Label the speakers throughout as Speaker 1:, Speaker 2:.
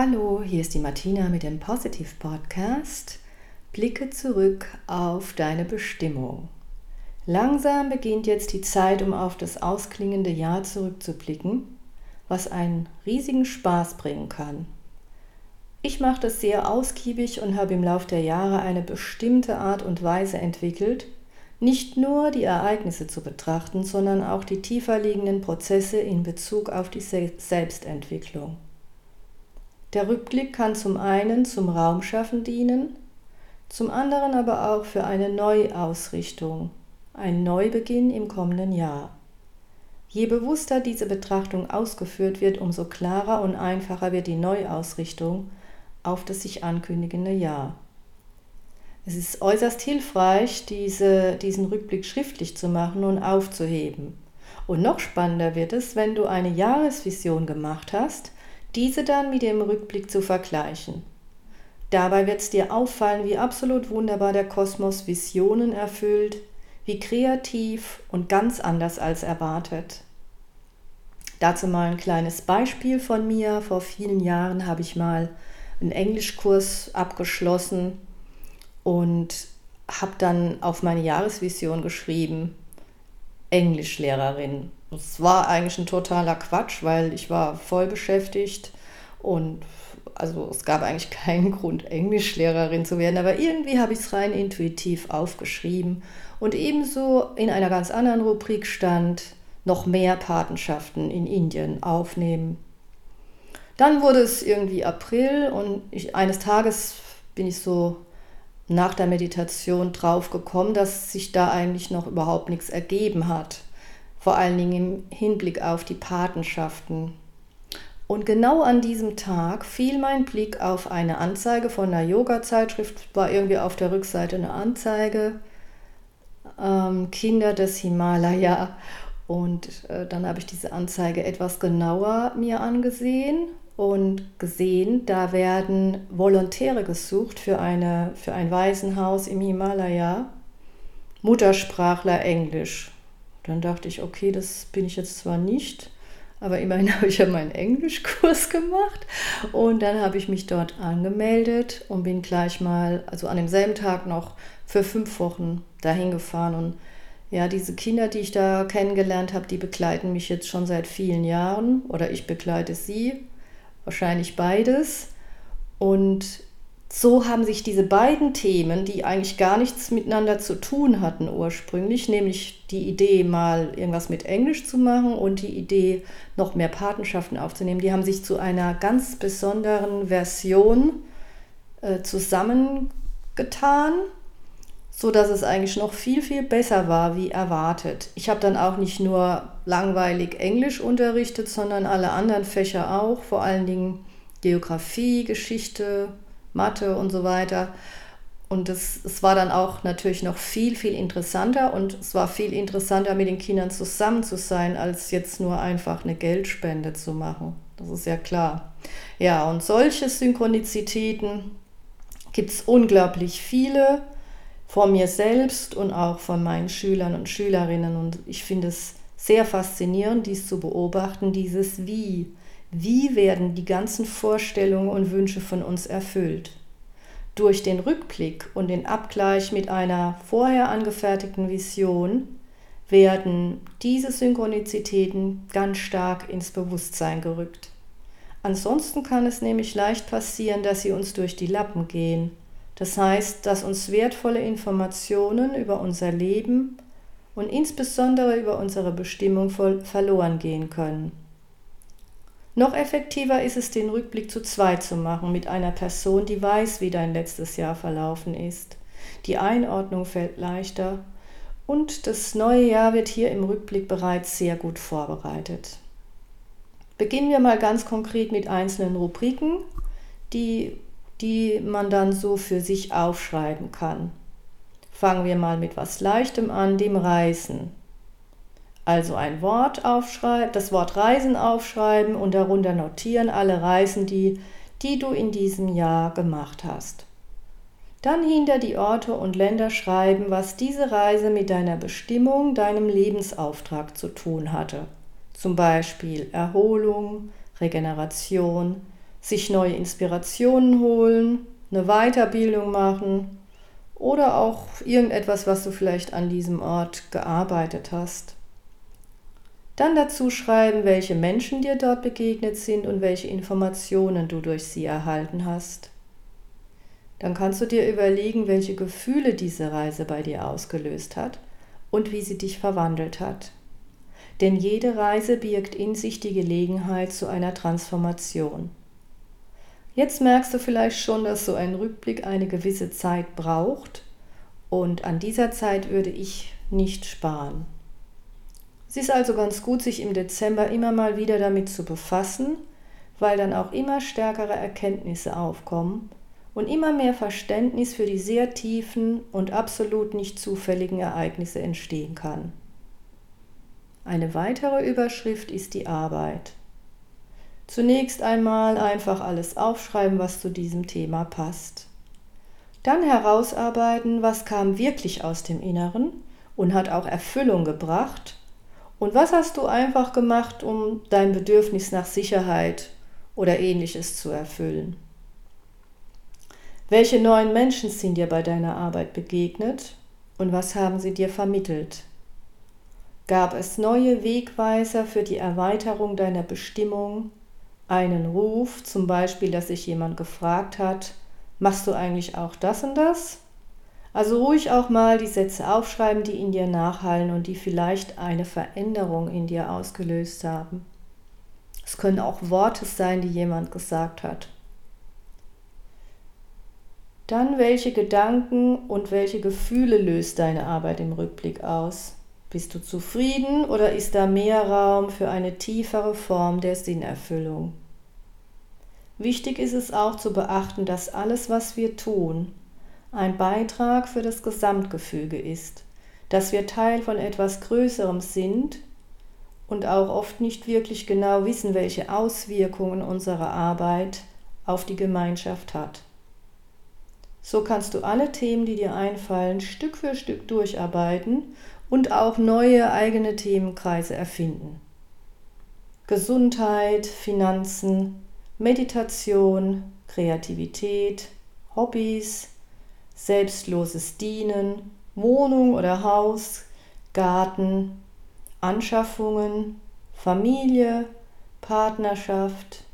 Speaker 1: Hallo, hier ist die Martina mit dem Positive Podcast. Blicke zurück auf deine Bestimmung. Langsam beginnt jetzt die Zeit, um auf das ausklingende Jahr zurückzublicken, was einen riesigen Spaß bringen kann. Ich mache das sehr ausgiebig und habe im Laufe der Jahre eine bestimmte Art und Weise entwickelt, nicht nur die Ereignisse zu betrachten, sondern auch die tiefer liegenden Prozesse in Bezug auf die Selbstentwicklung. Der Rückblick kann zum einen zum Raumschaffen dienen, zum anderen aber auch für eine Neuausrichtung, ein Neubeginn im kommenden Jahr. Je bewusster diese Betrachtung ausgeführt wird, umso klarer und einfacher wird die Neuausrichtung auf das sich ankündigende Jahr. Es ist äußerst hilfreich, diese, diesen Rückblick schriftlich zu machen und aufzuheben. Und noch spannender wird es, wenn du eine Jahresvision gemacht hast, diese dann mit dem Rückblick zu vergleichen. Dabei wird es dir auffallen, wie absolut wunderbar der Kosmos Visionen erfüllt, wie kreativ und ganz anders als erwartet. Dazu mal ein kleines Beispiel von mir. Vor vielen Jahren habe ich mal einen Englischkurs abgeschlossen und habe dann auf meine Jahresvision geschrieben, Englischlehrerin. Das war eigentlich ein totaler Quatsch, weil ich war voll beschäftigt und also es gab eigentlich keinen Grund, Englischlehrerin zu werden, aber irgendwie habe ich es rein intuitiv aufgeschrieben und ebenso in einer ganz anderen Rubrik stand noch mehr Patenschaften in Indien aufnehmen. Dann wurde es irgendwie April und ich, eines Tages bin ich so nach der Meditation drauf gekommen, dass sich da eigentlich noch überhaupt nichts ergeben hat vor allen Dingen im Hinblick auf die Patenschaften. Und genau an diesem Tag fiel mein Blick auf eine Anzeige von einer Yoga-Zeitschrift, war irgendwie auf der Rückseite eine Anzeige, ähm, Kinder des Himalaya. Und äh, dann habe ich diese Anzeige etwas genauer mir angesehen und gesehen, da werden Volontäre gesucht für, eine, für ein Waisenhaus im Himalaya, Muttersprachler Englisch. Dann dachte ich, okay, das bin ich jetzt zwar nicht, aber immerhin habe ich ja meinen Englischkurs gemacht. Und dann habe ich mich dort angemeldet und bin gleich mal, also an demselben Tag noch für fünf Wochen dahin gefahren. Und ja, diese Kinder, die ich da kennengelernt habe, die begleiten mich jetzt schon seit vielen Jahren oder ich begleite sie, wahrscheinlich beides. Und so haben sich diese beiden Themen, die eigentlich gar nichts miteinander zu tun hatten ursprünglich, nämlich die Idee, mal irgendwas mit Englisch zu machen und die Idee, noch mehr Patenschaften aufzunehmen, die haben sich zu einer ganz besonderen Version äh, zusammengetan, so dass es eigentlich noch viel, viel besser war, wie erwartet. Ich habe dann auch nicht nur langweilig Englisch unterrichtet, sondern alle anderen Fächer auch, vor allen Dingen Geografie, Geschichte, Mathe und so weiter. Und es, es war dann auch natürlich noch viel, viel interessanter und es war viel interessanter, mit den Kindern zusammen zu sein, als jetzt nur einfach eine Geldspende zu machen. Das ist ja klar. Ja, und solche Synchronizitäten gibt es unglaublich viele von mir selbst und auch von meinen Schülern und Schülerinnen. Und ich finde es sehr faszinierend, dies zu beobachten, dieses Wie. Wie werden die ganzen Vorstellungen und Wünsche von uns erfüllt? Durch den Rückblick und den Abgleich mit einer vorher angefertigten Vision werden diese Synchronizitäten ganz stark ins Bewusstsein gerückt. Ansonsten kann es nämlich leicht passieren, dass sie uns durch die Lappen gehen. Das heißt, dass uns wertvolle Informationen über unser Leben und insbesondere über unsere Bestimmung verloren gehen können. Noch effektiver ist es, den Rückblick zu zweit zu machen, mit einer Person, die weiß, wie dein letztes Jahr verlaufen ist. Die Einordnung fällt leichter und das neue Jahr wird hier im Rückblick bereits sehr gut vorbereitet. Beginnen wir mal ganz konkret mit einzelnen Rubriken, die, die man dann so für sich aufschreiben kann. Fangen wir mal mit was Leichtem an, dem Reisen. Also ein Wort aufschreiben, das Wort Reisen aufschreiben und darunter notieren alle Reisen, die, die du in diesem Jahr gemacht hast. Dann hinter die Orte und Länder schreiben, was diese Reise mit deiner Bestimmung, deinem Lebensauftrag zu tun hatte. Zum Beispiel Erholung, Regeneration, sich neue Inspirationen holen, eine Weiterbildung machen oder auch irgendetwas, was du vielleicht an diesem Ort gearbeitet hast. Dann dazu schreiben, welche Menschen dir dort begegnet sind und welche Informationen du durch sie erhalten hast. Dann kannst du dir überlegen, welche Gefühle diese Reise bei dir ausgelöst hat und wie sie dich verwandelt hat. Denn jede Reise birgt in sich die Gelegenheit zu einer Transformation. Jetzt merkst du vielleicht schon, dass so ein Rückblick eine gewisse Zeit braucht und an dieser Zeit würde ich nicht sparen. Es ist also ganz gut, sich im Dezember immer mal wieder damit zu befassen, weil dann auch immer stärkere Erkenntnisse aufkommen und immer mehr Verständnis für die sehr tiefen und absolut nicht zufälligen Ereignisse entstehen kann. Eine weitere Überschrift ist die Arbeit. Zunächst einmal einfach alles aufschreiben, was zu diesem Thema passt. Dann herausarbeiten, was kam wirklich aus dem Inneren und hat auch Erfüllung gebracht und was hast du einfach gemacht, um dein Bedürfnis nach Sicherheit oder ähnliches zu erfüllen? Welche neuen Menschen sind dir bei deiner Arbeit begegnet und was haben sie dir vermittelt? Gab es neue Wegweiser für die Erweiterung deiner Bestimmung? Einen Ruf, zum Beispiel, dass sich jemand gefragt hat, machst du eigentlich auch das und das? Also ruhig auch mal die Sätze aufschreiben, die in dir nachhallen und die vielleicht eine Veränderung in dir ausgelöst haben. Es können auch Worte sein, die jemand gesagt hat. Dann, welche Gedanken und welche Gefühle löst deine Arbeit im Rückblick aus? Bist du zufrieden oder ist da mehr Raum für eine tiefere Form der Sinnerfüllung? Wichtig ist es auch zu beachten, dass alles, was wir tun, ein Beitrag für das Gesamtgefüge ist, dass wir Teil von etwas Größerem sind und auch oft nicht wirklich genau wissen, welche Auswirkungen unsere Arbeit auf die Gemeinschaft hat. So kannst du alle Themen, die dir einfallen, Stück für Stück durcharbeiten und auch neue eigene Themenkreise erfinden. Gesundheit, Finanzen, Meditation, Kreativität, Hobbys, selbstloses Dienen, Wohnung oder Haus, Garten, Anschaffungen, Familie, Partnerschaft,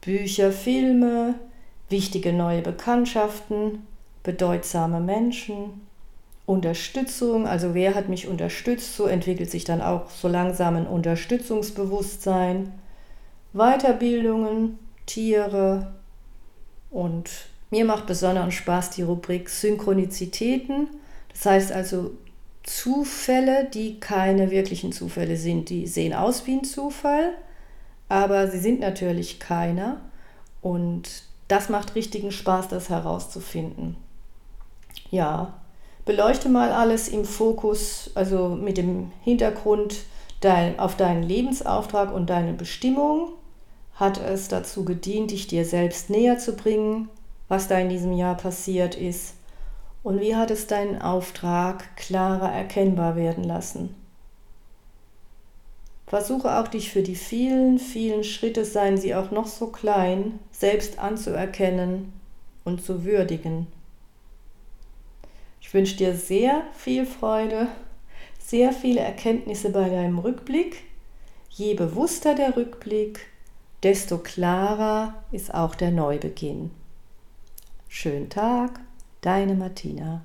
Speaker 1: Bücher, Filme, wichtige neue Bekanntschaften, bedeutsame Menschen, Unterstützung, also wer hat mich unterstützt, so entwickelt sich dann auch so langsam ein Unterstützungsbewusstsein, Weiterbildungen, Tiere und mir macht besonderen Spaß die Rubrik Synchronizitäten. Das heißt also Zufälle, die keine wirklichen Zufälle sind. Die sehen aus wie ein Zufall, aber sie sind natürlich keiner. Und das macht richtigen Spaß, das herauszufinden. Ja, beleuchte mal alles im Fokus, also mit dem Hintergrund dein, auf deinen Lebensauftrag und deine Bestimmung. Hat es dazu gedient, dich dir selbst näher zu bringen? was da in diesem Jahr passiert ist und wie hat es deinen Auftrag klarer erkennbar werden lassen. Versuche auch dich für die vielen, vielen Schritte, seien sie auch noch so klein, selbst anzuerkennen und zu würdigen. Ich wünsche dir sehr viel Freude, sehr viele Erkenntnisse bei deinem Rückblick. Je bewusster der Rückblick, desto klarer ist auch der Neubeginn. Schönen Tag, deine Martina.